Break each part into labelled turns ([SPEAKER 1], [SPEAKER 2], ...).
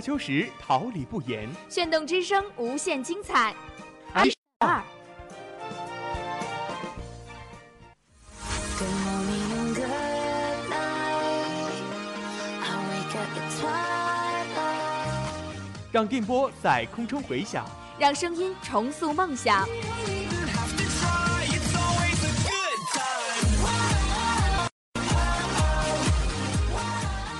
[SPEAKER 1] 秋实，桃李不言。
[SPEAKER 2] 炫动之声，无限精彩。十二。
[SPEAKER 1] 让电波在空中回响，
[SPEAKER 2] 让声音重塑梦想。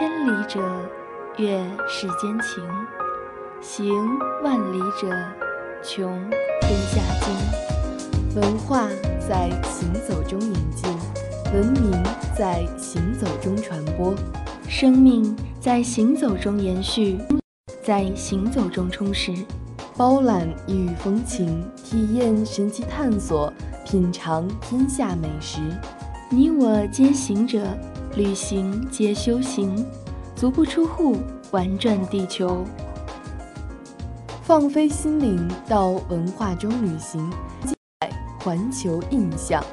[SPEAKER 3] 千里者，阅世间情；行万里者，穷天下经。文化在行走中演进，文明在行走中传播，生命在行走中延续，在行走中充实。包揽异域风情，体验神奇探索，品尝天下美食。你我皆行者。旅行皆修行，足不出户，玩转地球。放飞心灵，到文化中旅行，在环球印象。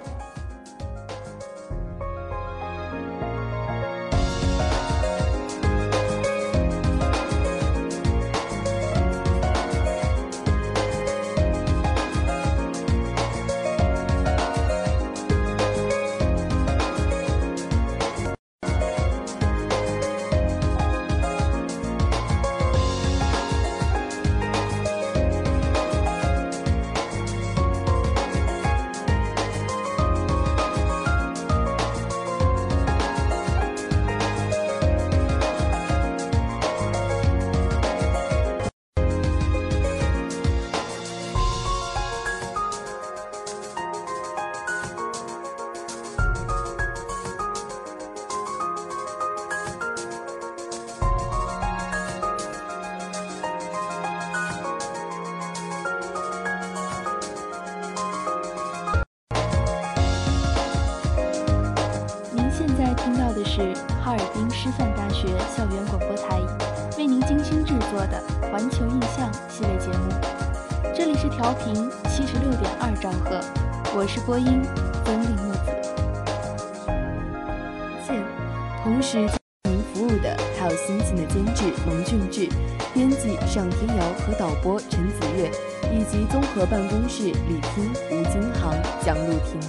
[SPEAKER 3] 俊志、编辑尚天瑶和导播陈子月，以及综合办公室李听、吴金航、蒋露婷。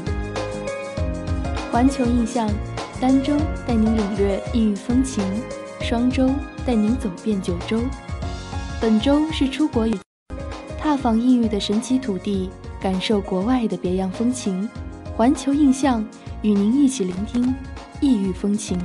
[SPEAKER 3] 《环球印象》。儋州带您领略异域风情，双州带您走遍九州。本周是出国与踏访异域的神奇土地，感受国外的别样风情。环球印象与您一起聆听异域风情。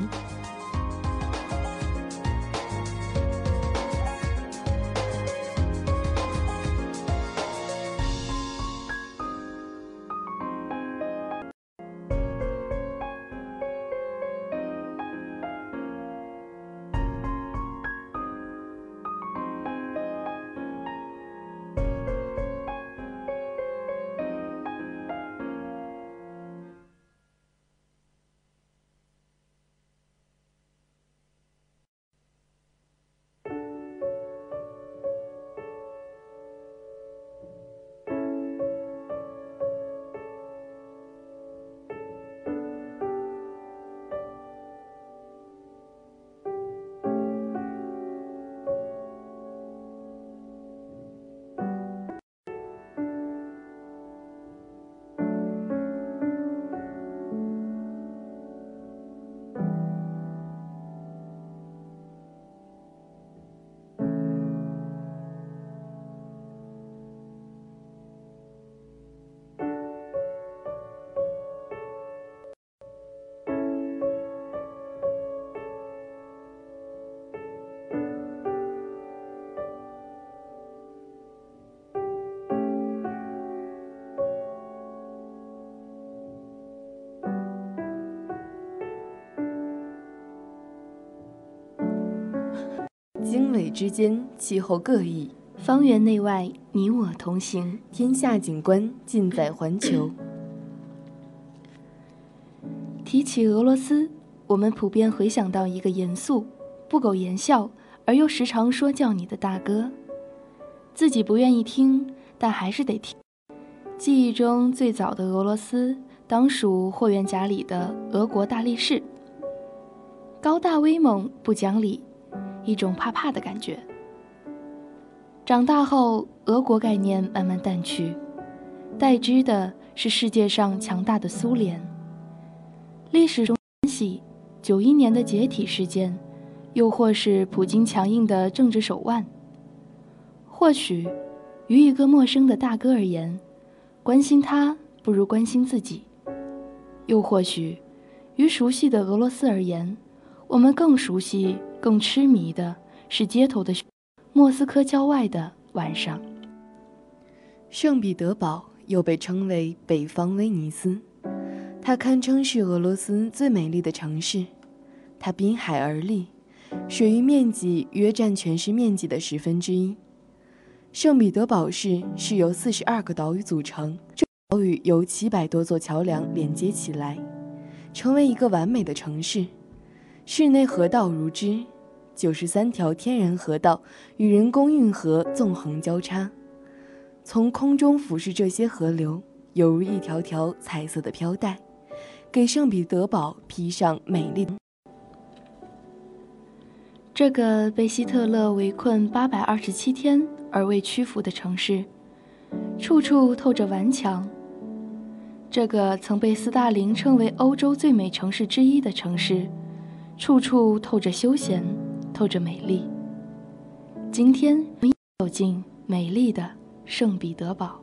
[SPEAKER 4] 纬之间，气候各异，
[SPEAKER 3] 方圆内外，你我同行，
[SPEAKER 4] 天下景观尽在环球。
[SPEAKER 3] 提起俄罗斯，我们普遍回想到一个严肃、不苟言笑而又时常说教你的大哥，自己不愿意听，但还是得听。记忆中最早的俄罗斯，当属霍元甲里的俄国大力士，高大威猛，不讲理，一种怕怕的感觉。长大后，俄国概念慢慢淡去，代之的是世界上强大的苏联。历史中关系，九一年的解体事件，又或是普京强硬的政治手腕。或许，于一个陌生的大哥而言，关心他不如关心自己；又或许，于熟悉的俄罗斯而言，我们更熟悉、更痴迷的是街头的莫斯科郊外的晚上。
[SPEAKER 4] 圣彼得堡又被称为北方威尼斯。它堪称是俄罗斯最美丽的城市，它滨海而立，水域面积约占全市面积的十分之一。圣彼得堡市是由四十二个岛屿组成，这岛屿由七百多座桥梁连接起来，成为一个完美的城市。市内河道如织，九十三条天然河道与人工运河纵横交叉，从空中俯视这些河流，犹如一条条彩色的飘带。给圣彼得堡披上美丽。
[SPEAKER 3] 这个被希特勒围困八百二十七天而未屈服的城市，处处透着顽强。这个曾被斯大林称为欧洲最美城市之一的城市，处处透着休闲，透着美丽。今天，我们走进美丽的圣彼得堡。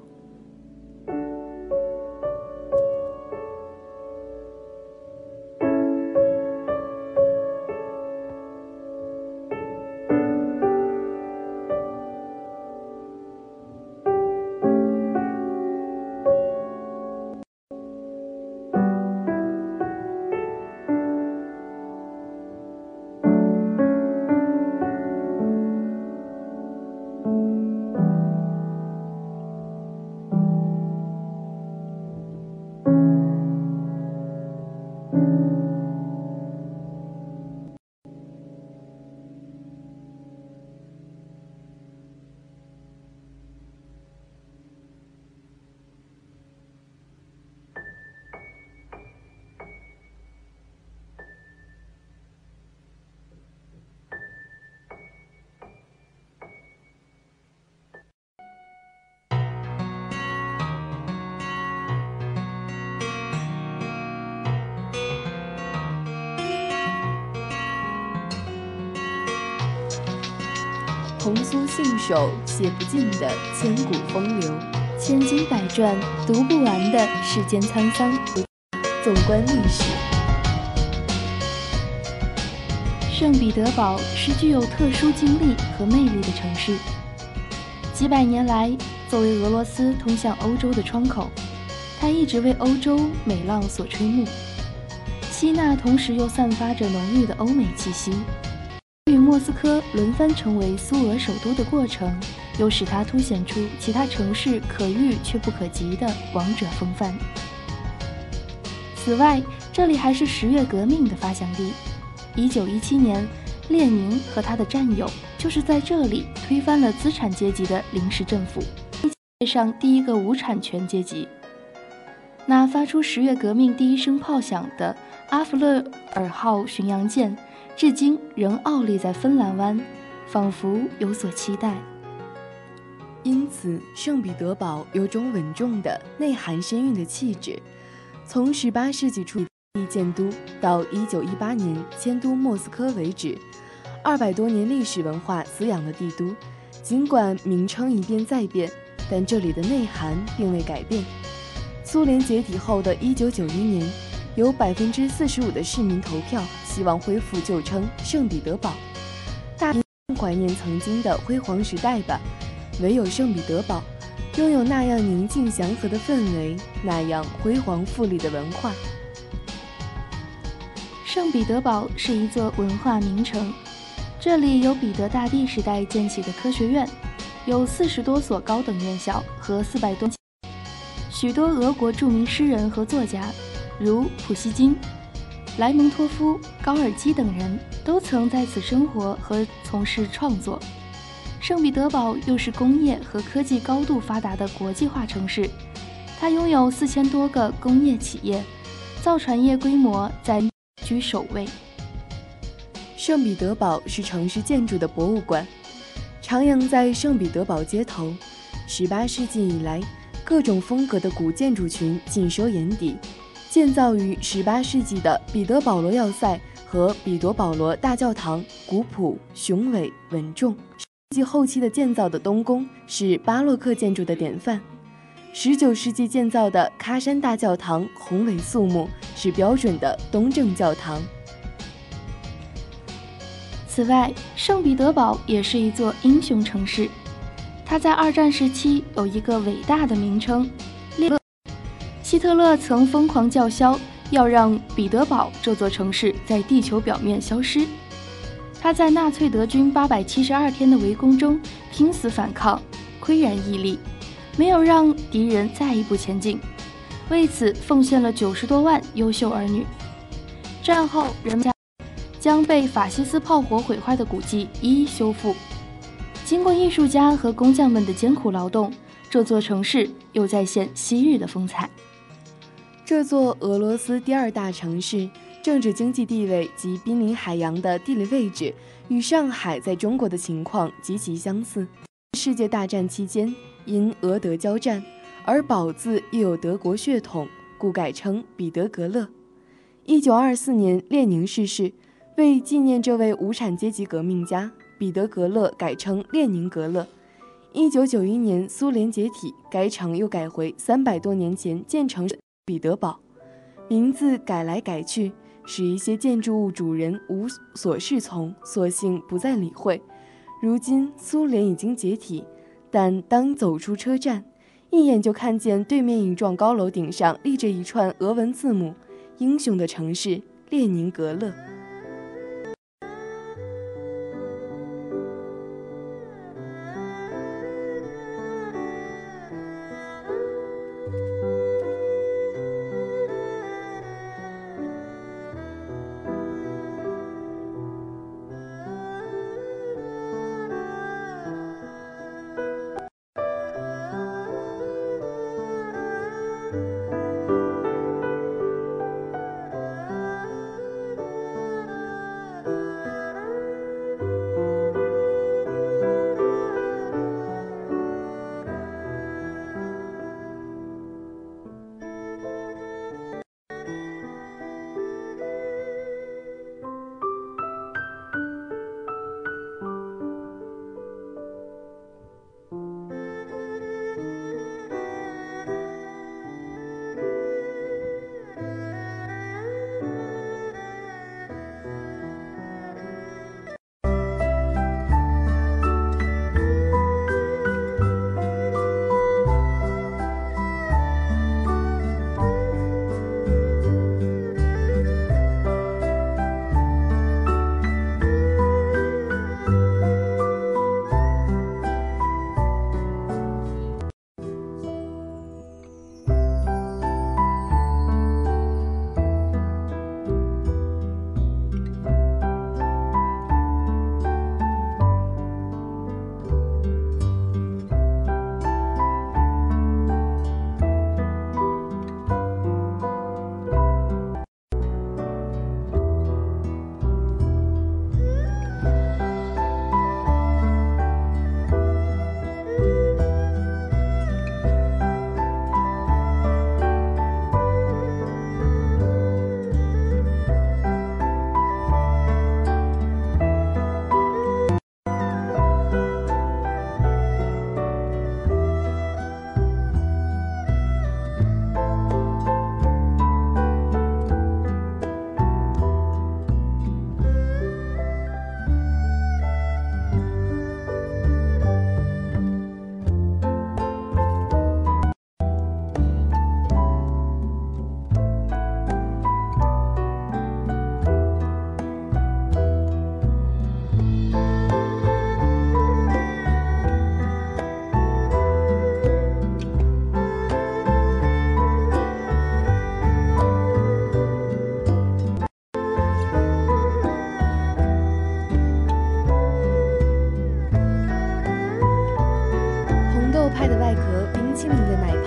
[SPEAKER 4] 信手写不尽的千古风流，
[SPEAKER 3] 千经百转读不完的世间沧桑。
[SPEAKER 4] 纵观历史，
[SPEAKER 3] 圣彼得堡是具有特殊经历和魅力的城市。几百年来，作为俄罗斯通向欧洲的窗口，它一直为欧洲美浪所吹目，吸纳同时又散发着浓郁的欧美气息。与莫斯科轮番成为苏俄首都的过程，又使它凸显出其他城市可遇却不可及的王者风范。此外，这里还是十月革命的发祥地。一九一七年，列宁和他的战友就是在这里推翻了资产阶级的临时政府，世界上第一个无产权阶级。那发出十月革命第一声炮响的阿弗勒尔号巡洋舰。至今仍傲立在芬兰湾，仿佛有所期待。
[SPEAKER 4] 因此，圣彼得堡有种稳重的、内涵深蕴的气质。从18世纪初建都到1918年迁都莫斯科为止，二百多年历史文化滋养的帝都，尽管名称一变再变，但这里的内涵并未改变。苏联解体后的一九九一年。有百分之四十五的市民投票，希望恢复旧称圣彼得堡。大怀念曾经的辉煌时代吧。唯有圣彼得堡，拥有那样宁静祥和的氛围，那样辉煌富丽的文化。
[SPEAKER 3] 圣彼得堡是一座文化名城，这里有彼得大帝时代建起的科学院，有四十多所高等院校和四百多许多俄国著名诗人和作家，如普希金、莱蒙托夫、高尔基等人都曾在此生活和从事创作。圣彼得堡又是工业和科技高度发达的国际化城市，它拥有四千多个工业企业，造船业规模在居首位。
[SPEAKER 4] 圣彼得堡是城市建筑的博物馆，徜徉在圣彼得堡街头。18世纪以来，各种风格的古建筑群尽收眼底。建造于18世纪的彼得保罗要塞和彼得保罗大教堂古朴、雄伟、稳重。世纪后期的建造的东宫是巴洛克建筑的典范。19世纪建造的喀山大教堂宏伟肃穆，是标准的东正教堂。
[SPEAKER 3] 此外，圣彼得堡也是一座英雄城市。它在二战时期有一个伟大的名称——希特勒曾疯狂叫嚣，要让彼得堡这座城市在地球表面消失。他在纳粹德军八百七十二天的围攻中拼死反抗，岿然屹立，没有让敌人再一步前进，为此奉献了九十多万优秀儿女。战后，人们。将被法西斯炮火毁坏的古迹一一修复。经过艺术家和工匠们的艰苦劳动，这座城市又再现昔日的风采。
[SPEAKER 4] 这座俄罗斯第二大城市，政治经济地位及濒临海洋的地理位置，与上海在中国的情况极其相似。世界大战期间，因俄德交战，而宝字又有德国血统，故改称彼得格勒。一九二四年，列宁逝世。为纪念这位无产阶级革命家，彼得格勒改称列宁格勒。一九九一年，苏联解体，该城又改回三百多年前建成彼得堡。名字改来改去使一些建筑物主人无所适从索性不再理会。如今苏联已经解体但当走出车站一眼就看见对面一幢高楼顶上立着一串俄文字母英雄的城市列宁格勒。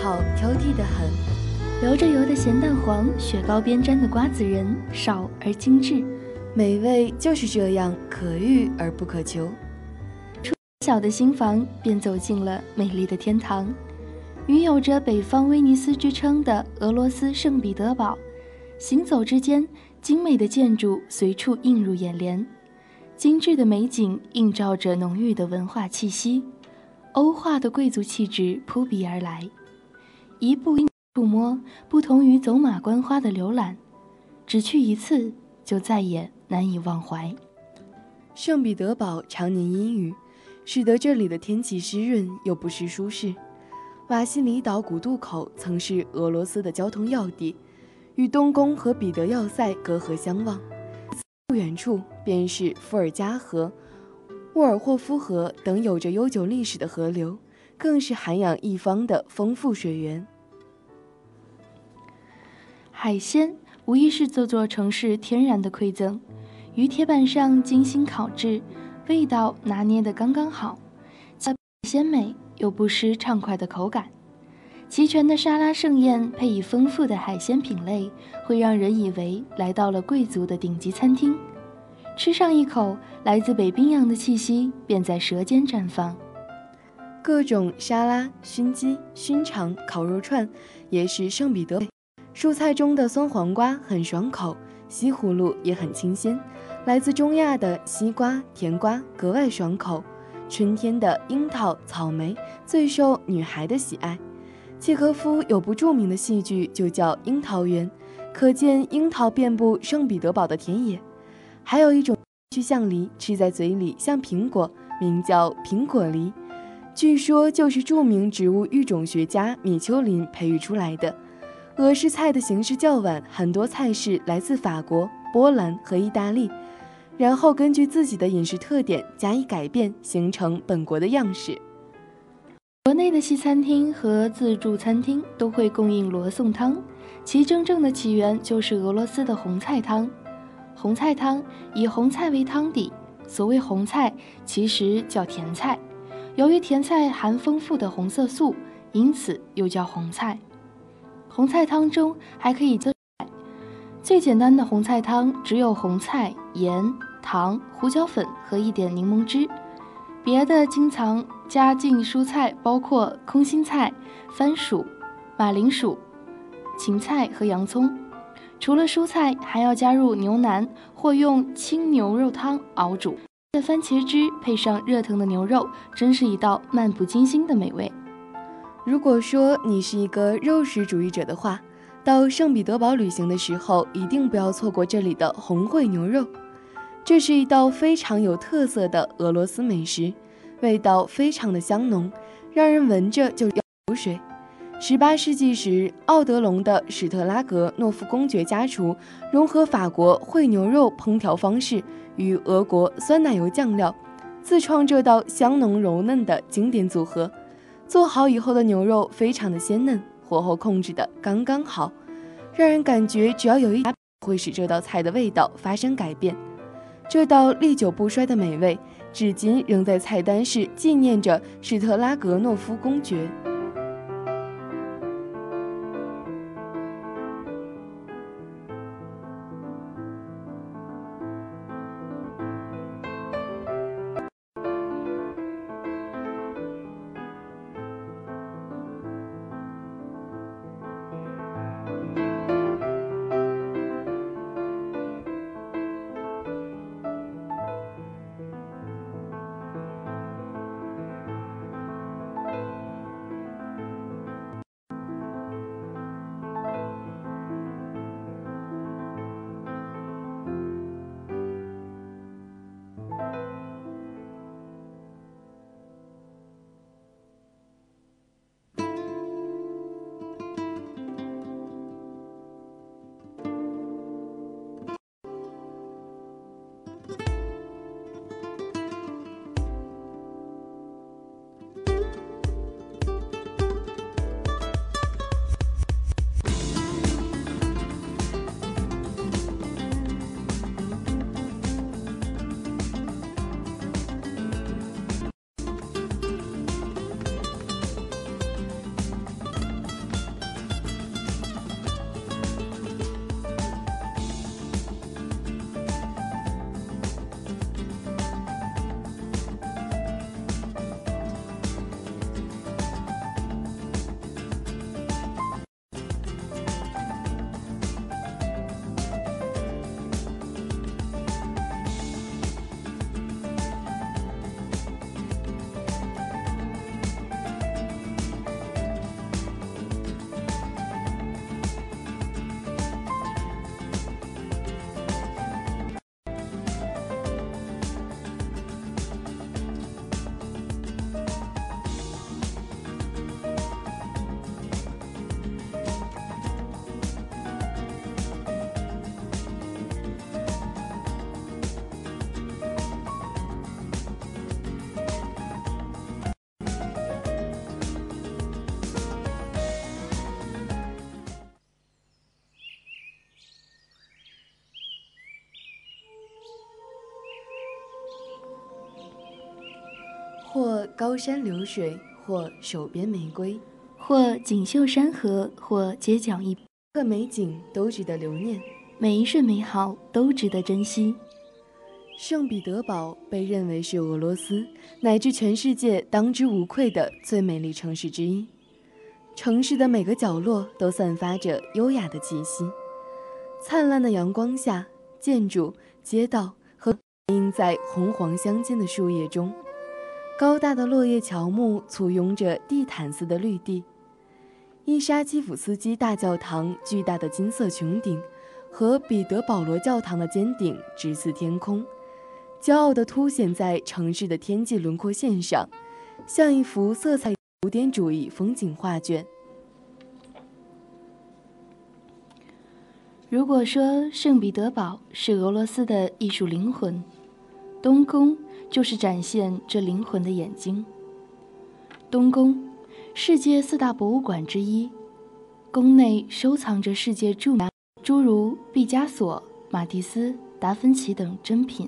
[SPEAKER 3] 好挑剔的很流着油的咸蛋黄，雪糕边沾的瓜子仁，少而精致。
[SPEAKER 4] 美味就是这样可遇而不可求。
[SPEAKER 3] 出小的新房，便走进了美丽的天堂，与有着“北方威尼斯”之称的俄罗斯圣彼得堡。行走之间，精美的建筑随处映入眼帘，精致的美景映照着浓郁的文化气息，欧化的贵族气质扑鼻而来。一步一触摸，不同于走马观花的浏览，只去一次就再也难以忘怀。
[SPEAKER 4] 圣彼得堡常年阴雨，使得这里的天气湿润又不失舒适。瓦西里岛古渡口曾是俄罗斯的交通要地。与东宫和彼得要塞隔河相望，不远处便是伏尔加河、沃尔霍夫河等有着悠久历史的河流，更是涵养一方的丰富水源。
[SPEAKER 3] 海鲜无疑是这座城市天然的馈赠，鱼铁板上精心烤制，味道拿捏得刚刚好，鲜美又不失畅快的口感。齐全的沙拉盛宴配以丰富的海鲜品类，会让人以为来到了贵族的顶级餐厅。吃上一口，来自北冰洋的气息便在舌尖绽放。
[SPEAKER 4] 各种沙拉、熏鸡、熏肠、烤肉串，也是圣彼得。蔬菜中的酸黄瓜很爽口，西葫芦也很清新。来自中亚的西瓜、甜瓜格外爽口。春天的樱桃、草莓最受女孩的喜爱。契诃夫有部著名的戏剧，就叫《樱桃园》，可见樱桃遍布圣彼得堡的田野。还有一种曲橡梨，吃在嘴里像苹果，名叫苹果梨，据说就是著名植物育种学家米丘林培育出来的。俄式菜的形式较晚，很多菜式来自法国、波兰和意大利，然后根据自己的饮食特点加以改变，形成本国的样式。
[SPEAKER 3] 国内的西餐厅和自助餐厅都会供应罗宋汤，其真正的起源就是俄罗斯的红菜汤。红菜汤以红菜为汤底，所谓红菜其实叫甜菜，由于甜菜含丰富的红色素，因此又叫红菜。红菜汤中还可以增最简单的红菜汤只有红菜、盐、糖、胡椒粉和一点柠檬汁。别的经常加进蔬菜包括空心菜、番薯、马铃薯、芹菜和洋葱。除了蔬菜，还要加入牛腩或用清牛肉汤熬煮的番茄汁，配上热腾的牛肉，真是一道漫不经心的美味。
[SPEAKER 4] 如果说你是一个肉食主义者的话，到圣彼得堡旅行的时候，一定不要错过这里的红烩牛肉。这是一道非常有特色的俄罗斯美食，味道非常的香浓，让人闻着就要口水。十八世纪时，奥德隆的史特拉格诺夫公爵家厨融合法国烩牛肉烹调方式与俄国酸奶油酱料，自创这道香浓柔嫩的经典组合。做好以后的牛肉非常的鲜嫩，火候控制的刚刚好，让人感觉只要有一会使这道菜的味道发生改变。这道历久不衰的美味，至今仍在菜单室纪念着史特拉格诺夫公爵。或高山流水，或手边玫瑰，
[SPEAKER 3] 或锦绣山河，或街角一
[SPEAKER 4] 个美景都值得留念，
[SPEAKER 3] 每一瞬美好都值得珍惜。
[SPEAKER 4] 圣彼得堡被认为是俄罗斯乃至全世界当之无愧的最美丽城市之一，城市的每个角落都散发着优雅的气息。灿烂的阳光下，建筑、街道和映在红黄相间的树叶中。高大的落叶乔木簇拥着地毯似的绿地，伊沙基夫斯基大教堂巨大的金色穹顶和彼得保罗教堂的尖顶直刺天空，骄傲地凸显在城市的天际轮廓线上，像一幅色彩古典主义风景画卷。
[SPEAKER 3] 如果说圣彼得堡是俄罗斯的艺术灵魂，东宫。就是展现这灵魂的眼睛。东宫，世界四大博物馆之一，宫内收藏着世界著名诸如毕加索、马蒂斯、达芬奇等珍品，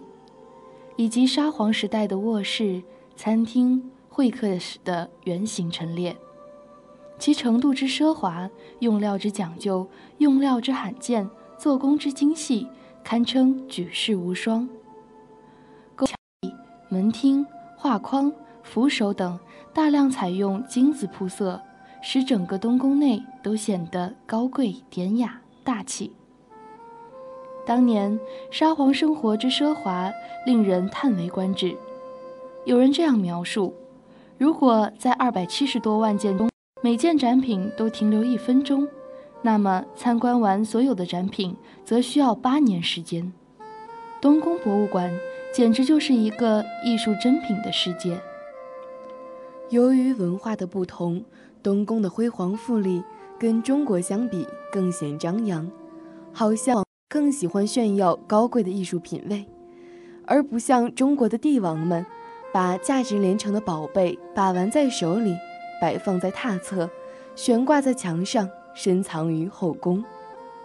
[SPEAKER 3] 以及沙皇时代的卧室、餐厅、会客室的原型陈列，其程度之奢华，用料之讲究，用料之罕见，做工之精细，堪称举世无双。门厅、画框、扶手等大量采用金子铺色，使整个东宫内都显得高贵典雅、大气。当年沙皇生活之奢华，令人叹为观止。有人这样描述：如果在二百七十多万件中，每件展品都停留一分钟，那么参观完所有的展品，则需要八年时间。东宫博物馆。简直就是一个艺术珍品的世界。
[SPEAKER 4] 由于文化的不同，东宫的辉煌富丽跟中国相比更显张扬，好像更喜欢炫耀高贵的艺术品味，而不像中国的帝王们，把价值连城的宝贝把玩在手里，摆放在榻侧，悬挂在墙上，深藏于后宫。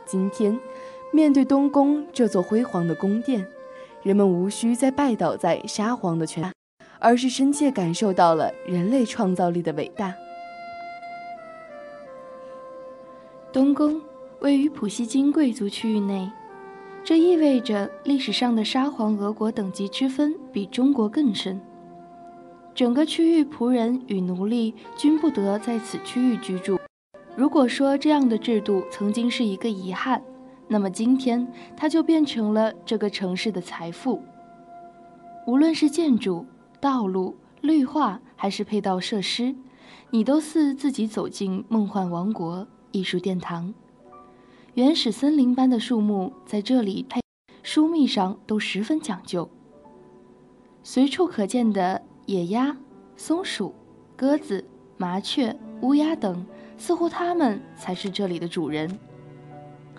[SPEAKER 4] 今天，面对东宫这座辉煌的宫殿。人们无需再拜倒在沙皇的权而是深切感受到了人类创造力的伟大。
[SPEAKER 3] 东宫位于普希金贵族区域内，这意味着历史上的沙皇俄国等级之分比中国更深。整个区域仆人与奴隶均不得在此区域居住。如果说这样的制度曾经是一个遗憾，那么今天，它就变成了这个城市的财富。无论是建筑、道路、绿化，还是配套设施，你都似自己走进梦幻王国、艺术殿堂。原始森林般的树木在这里配疏密上都十分讲究。随处可见的野鸭、松鼠、鸽子、麻雀、乌鸦等，似乎它们才是这里的主人。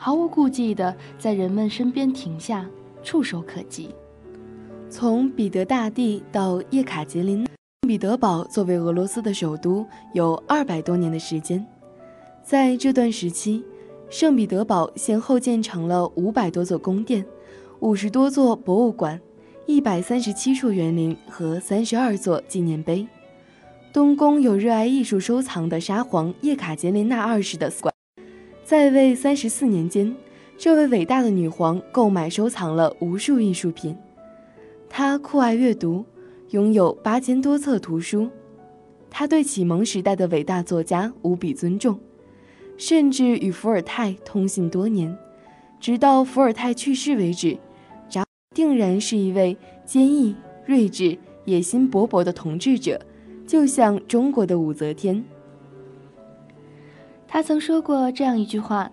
[SPEAKER 3] 毫无顾忌地在人们身边停下，触手可及。
[SPEAKER 4] 从彼得大帝到叶卡捷琳娜，彼得堡作为俄罗斯的首都有二百多年的时间。在这段时期，圣彼得堡先后建成了五百多座宫殿、五十多座博物馆、一百三十七处园林和三十二座纪念碑。东宫有热爱艺术收藏的沙皇叶卡捷琳娜二世的。在位三十四年间，这位伟大的女皇购买收藏了无数艺术品。她酷爱阅读，拥有八千多册图书。她对启蒙时代的伟大作家无比尊重，甚至与伏尔泰通信多年，直到伏尔泰去世为止。扎定然是一位坚毅、睿智、野心勃勃的统治者，就像中国的武则天。
[SPEAKER 3] 他曾说过这样一句话：“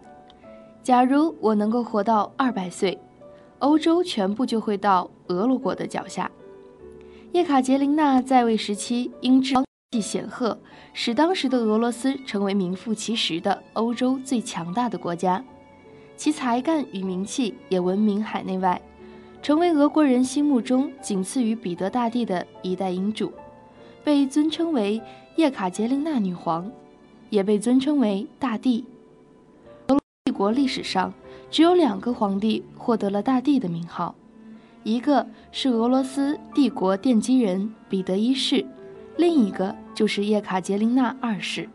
[SPEAKER 3] 假如我能够活到二百岁，欧洲全部就会到俄罗国的脚下。”叶卡捷琳娜在位时期因志气显赫，使当时的俄罗斯成为名副其实的欧洲最强大的国家，其才干与名气也闻名海内外，成为俄国人心目中仅次于彼得大帝的一代英主，被尊称为叶卡捷琳娜女皇。也被尊称为大帝。俄罗帝国历史上只有两个皇帝获得了大帝的名号，一个是俄罗斯帝国奠基人彼得一世，另一个就是叶卡捷琳娜二世。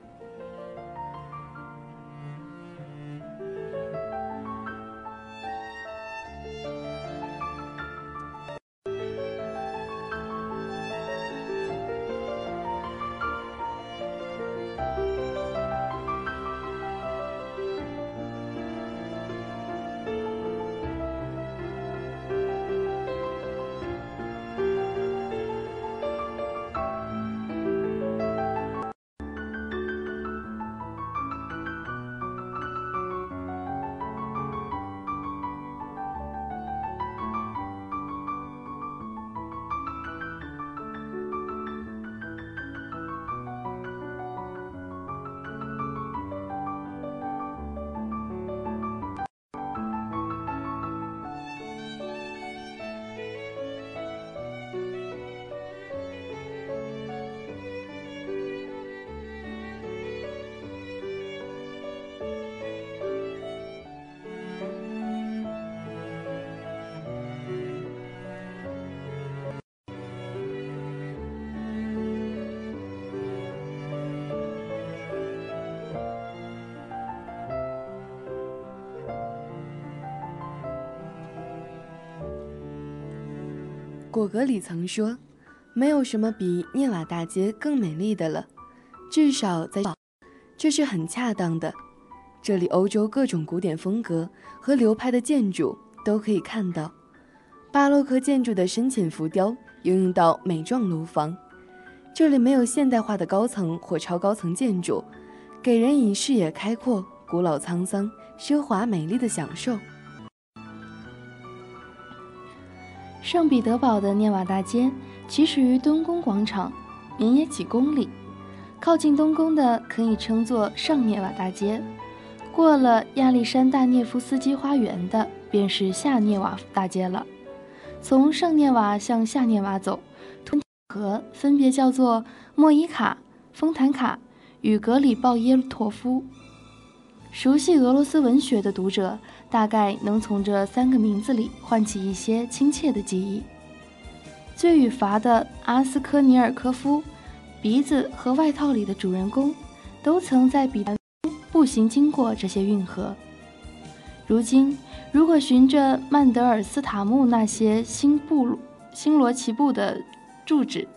[SPEAKER 4] 果戈里曾说：“没有什么比涅瓦大街更美丽的了，至少在这是很恰当的。这里欧洲各种古典风格和流派的建筑都可以看到，巴洛克建筑的深浅浮雕应用到美壮楼房。这里没有现代化的高层或超高层建筑，给人以视野开阔、古老沧桑、奢华美丽的享受。”
[SPEAKER 3] 圣彼得堡的涅瓦大街起始于东宫广场，绵延几公里。靠近东宫的可以称作上涅瓦大街，过了亚历山大涅夫斯基花园的便是下涅瓦大街了。从上涅瓦向下涅瓦走，河分别叫做莫伊卡、丰坦卡与格里鲍耶托夫。熟悉俄罗斯文学的读者。大概能从这三个名字里唤起一些亲切的记忆。罪与罚的阿斯科尼尔科夫，鼻子和外套里的主人公，都曾在彼得步行经过这些运河。如今，如果循着曼德尔斯塔木那些星布星罗棋布的住址，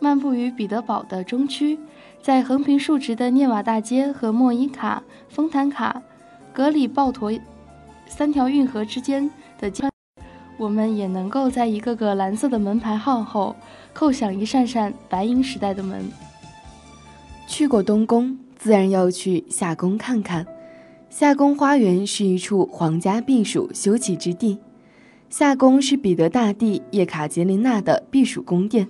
[SPEAKER 3] 漫步于彼得堡的中区，在横平竖直的涅瓦大街和莫伊卡、丰坦卡、格里鲍陀。三条运河之间的间，我们也能够在一个个蓝色的门牌号后叩响一扇扇白银时代的门。
[SPEAKER 4] 去过东宫，自然要去夏宫看看。夏宫花园是一处皇家避暑休憩之地。夏宫是彼得大帝叶卡捷琳娜的避暑宫殿。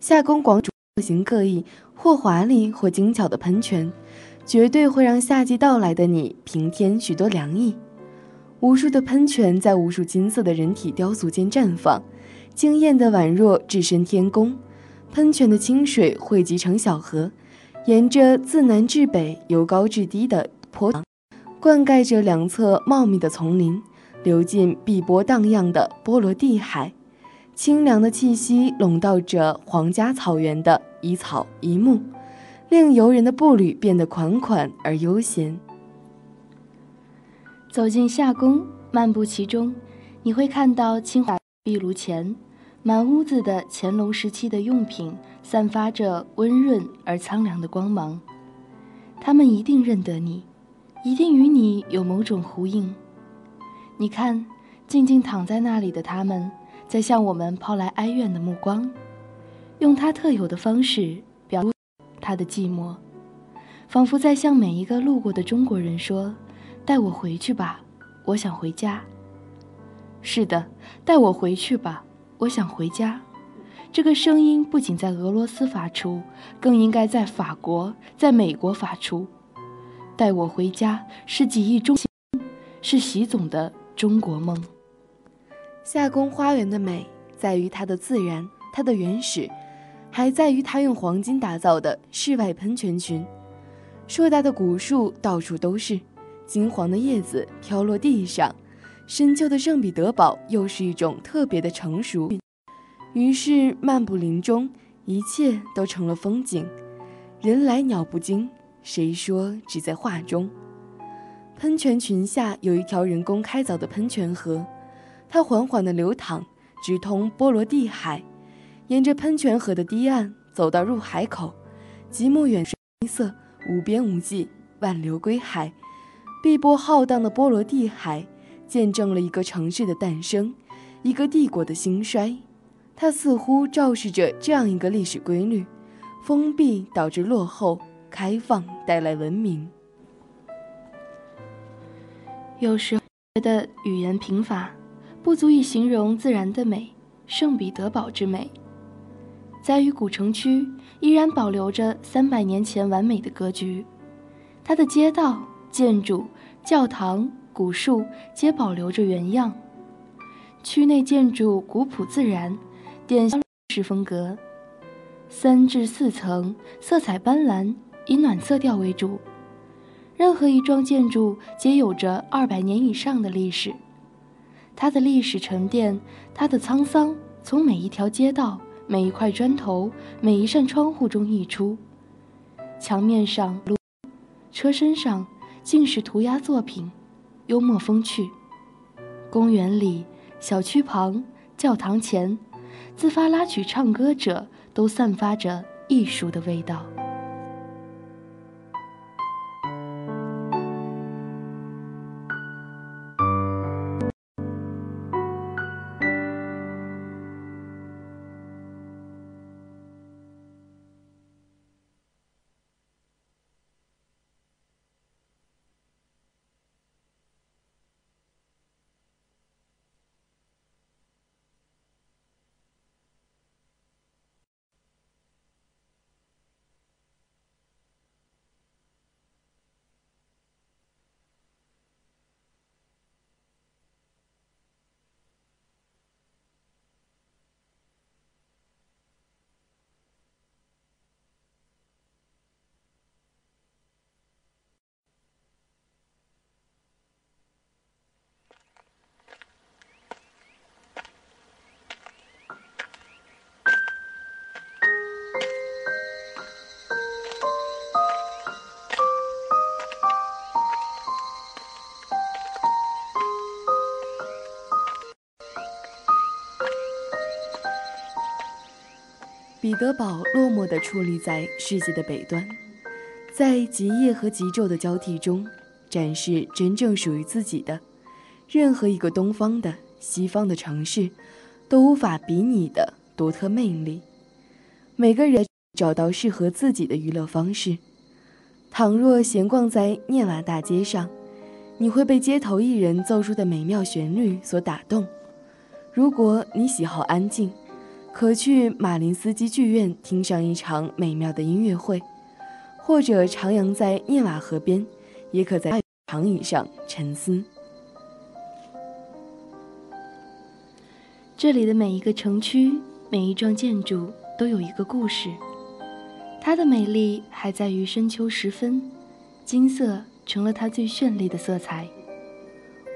[SPEAKER 4] 夏宫广场造型各异，或华丽或精巧的喷泉，绝对会让夏季到来的你平添许多凉意。无数的喷泉在无数金色的人体雕塑间绽放，惊艳的宛若置身天宫。喷泉的清水汇集成小河，沿着自南至北、由高至低的坡，灌溉着两侧茂密的丛林，流进碧波荡漾的波罗的海。清凉的气息笼罩着皇家草原的一草一木，令游人的步履变得款款而悠闲。
[SPEAKER 3] 走进夏宫，漫步其中，你会看到青瓦壁炉前，满屋子的乾隆时期的用品，散发着温润而苍凉的光芒。他们一定认得你，一定与你有某种呼应。你看，静静躺在那里的他们，在向我们抛来哀怨的目光，用他特有的方式表他的寂寞，仿佛在向每一个路过的中国人说。带我回去吧，我想回家。是的，带我回去吧，我想回家。这个声音不仅在俄罗斯发出，更应该在法国、在美国发出。带我回家是几亿中，是习总的中国梦。
[SPEAKER 4] 夏宫花园的美在于它的自然，它的原始，还在于它用黄金打造的室外喷泉群。硕大的古树到处都是。金黄的叶子飘落地上，深秋的圣彼得堡又是一种特别的成熟。于是漫步林中，一切都成了风景，人来鸟不惊。谁说只在画中？喷泉群下有一条人工开凿的喷泉河，它缓缓地流淌，直通波罗的海。沿着喷泉河的堤岸走到入海口，极目远，黑色无边无际，万流归海。碧波浩荡的波罗的海，见证了一个城市的诞生，一个帝国的兴衰。它似乎昭示着这样一个历史规律：封闭导致落后，开放带来文明。
[SPEAKER 3] 有时候觉得语言贫乏，不足以形容自然的美。圣彼得堡之美，在于古城区依然保留着三百年前完美的格局，它的街道。建筑、教堂、古树皆保留着原样。区内建筑古朴自然，典型式风格，三至四层，色彩斑斓，以暖色调为主。任何一幢建筑皆有着二百年以上的历史，它的历史沉淀，它的沧桑，从每一条街道、每一块砖头、每一扇窗户中溢出。墙面上、车身上。竟是涂鸦作品，幽默风趣。公园里、小区旁、教堂前，自发拉曲唱歌者都散发着艺术的味道。
[SPEAKER 4] 彼得堡落寞地矗立在世界的北端，在极夜和极昼的交替中，展示真正属于自己的。任何一个东方的、西方的城市，都无法比拟的独特魅力。每个人找到适合自己的娱乐方式。倘若闲逛在涅瓦大街上，你会被街头艺人奏出的美妙旋律所打动。如果你喜好安静，可去马林斯基剧院听上一场美妙的音乐会，或者徜徉在涅瓦河边，也可在长椅上沉思。
[SPEAKER 3] 这里的每一个城区，每一幢建筑都有一个故事，它的美丽还在于深秋时分，金色成了它最绚丽的色彩。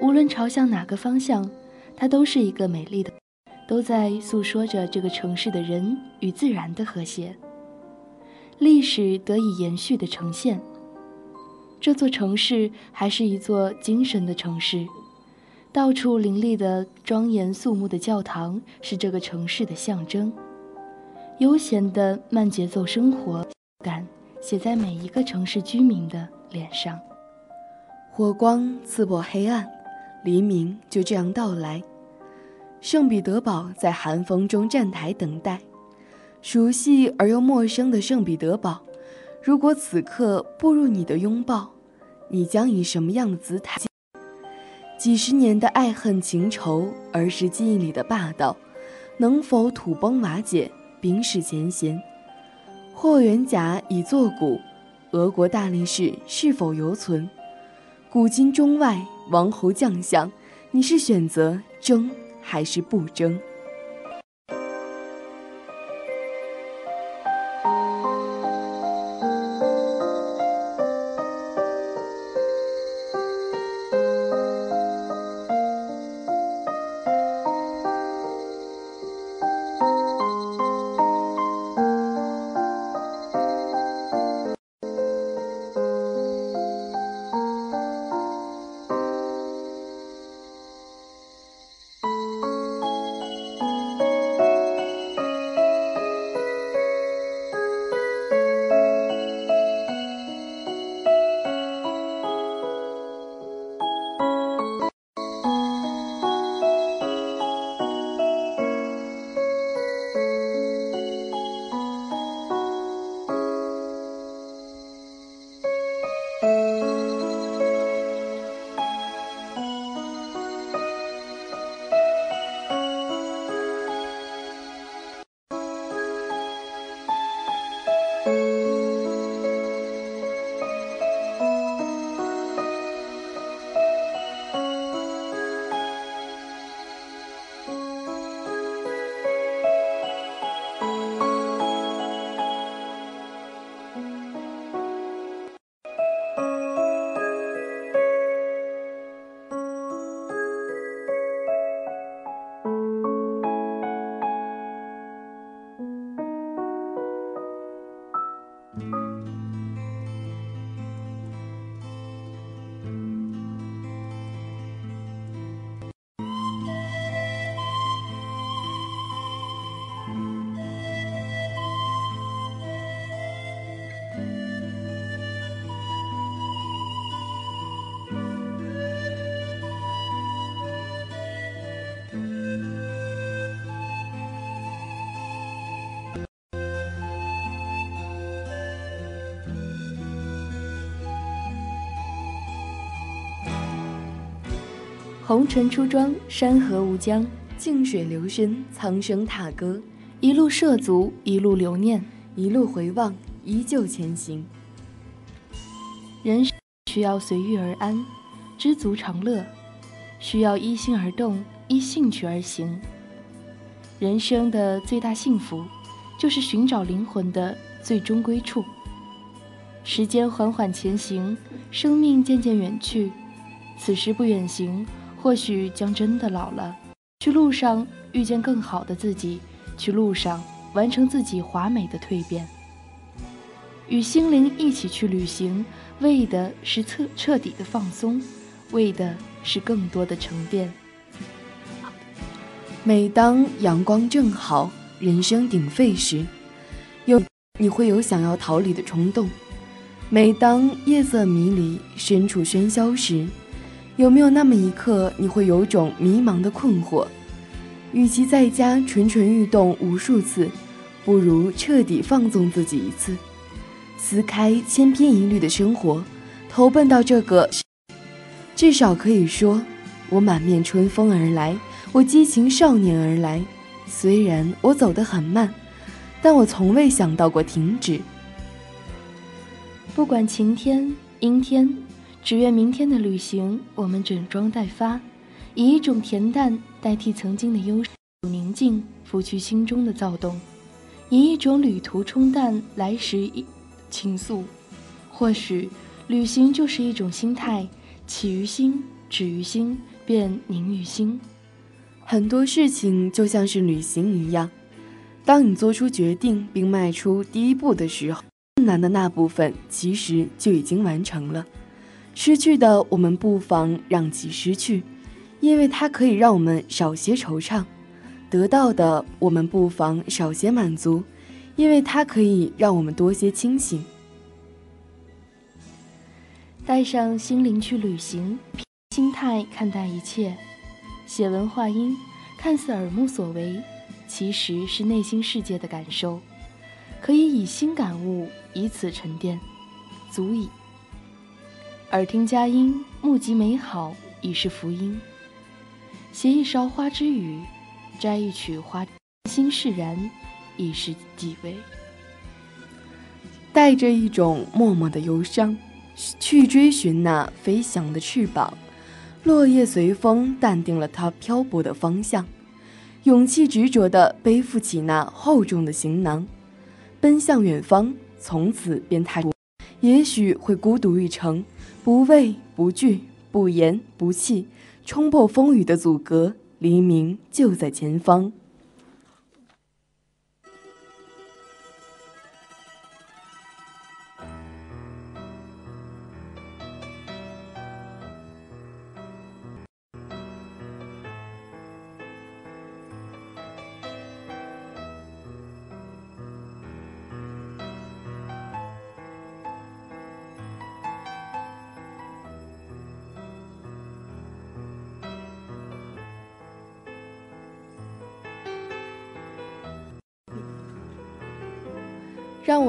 [SPEAKER 3] 无论朝向哪个方向，它都是一个美丽的。都在诉说着这个城市的人与自然的和谐，历史得以延续的呈现。这座城市还是一座精神的城市，到处林立的庄严肃穆的教堂是这个城市的象征。悠闲的慢节奏生活感写在每一个城市居民的脸上。
[SPEAKER 4] 火光刺破黑暗，黎明就这样到来。圣彼得堡在寒风中站台等待，熟悉而又陌生的圣彼得堡。如果此刻步入你的拥抱，你将以什么样的姿态？几十年的爱恨情仇，儿时记忆里的霸道，能否土崩瓦解，冰释前嫌？霍元甲已作古，俄国大力士是否犹存？古今中外王侯将相，你是选择争？还是不争。
[SPEAKER 3] 红尘出庄，山河无疆，
[SPEAKER 4] 静水流深，苍生踏歌。
[SPEAKER 3] 一路涉足，一路留念，
[SPEAKER 4] 一路回望，依旧前行。
[SPEAKER 3] 人生需要随遇而安，知足常乐；需要依心而动，依兴趣而行。人生的最大幸福，就是寻找灵魂的最终归处。时间缓缓前行，生命渐渐远去，此时不远行，或许将真的老了。去路上遇见更好的自己，去路上完成自己华美的蜕变。与心灵一起去旅行，为的是彻彻底的放松，为的是更多的沉淀。
[SPEAKER 4] 每当阳光正好，人声鼎沸时，有你会有想要逃离的冲动；每当夜色迷离，身处喧嚣时，有没有那么一刻你会有种迷茫的困惑？与其在家蠢蠢欲动无数次，不如彻底放纵自己一次，撕开千篇一律的生活，投奔到这个。至少可以说，我满面春风而来。我激情少年而来，虽然我走得很慢，但我从未想到过停止。
[SPEAKER 3] 不管晴天阴天，只愿明天的旅行我们整装待发，以一种恬淡代替曾经的忧宁静拂去心中的躁动，以一种旅途冲淡来时情愫。或许，旅行就是一种心态，起于心，止于心，便凝于心。
[SPEAKER 4] 很多事情就像是旅行一样，当你做出决定并迈出第一步的时候，困难的那部分其实就已经完成了。失去的，我们不妨让其失去，因为它可以让我们少些惆怅；得到的，我们不妨少些满足，因为它可以让我们多些清醒。
[SPEAKER 3] 带上心灵去旅行，心态看待一切。写文化音，看似耳目所为，其实是内心世界的感受。可以以心感悟，以此沉淀，足矣。耳听佳音，目及美好，已是福音。携一勺花之语，摘一曲花，心释然，已是几味。
[SPEAKER 4] 带着一种默默的忧伤，去追寻那飞翔的翅膀。落叶随风，淡定了它漂泊的方向。勇气执着地背负起那厚重的行囊，奔向远方，从此便踏。也许会孤独一程，不畏不惧，不言不弃，冲破风雨的阻隔，黎明就在前方。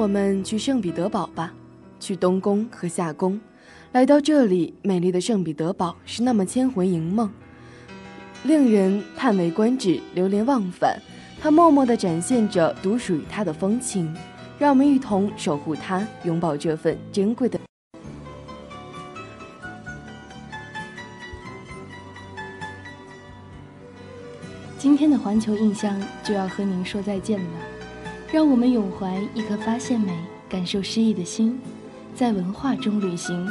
[SPEAKER 4] 我们去圣彼得堡吧，去东宫和夏宫。来到这里，美丽的圣彼得堡是那么千魂萦梦，令人叹为观止、流连忘返。它默默地展现着独属于它的风情，让我们一同守护它，拥抱这份珍贵的。
[SPEAKER 3] 今天的环球印象就要和您说再见了。让我们永怀一颗发现美、感受诗意的心，在文化中旅行。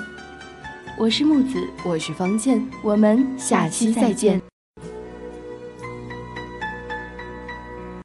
[SPEAKER 3] 我是木子，
[SPEAKER 4] 我是方健，
[SPEAKER 3] 我们下期再见。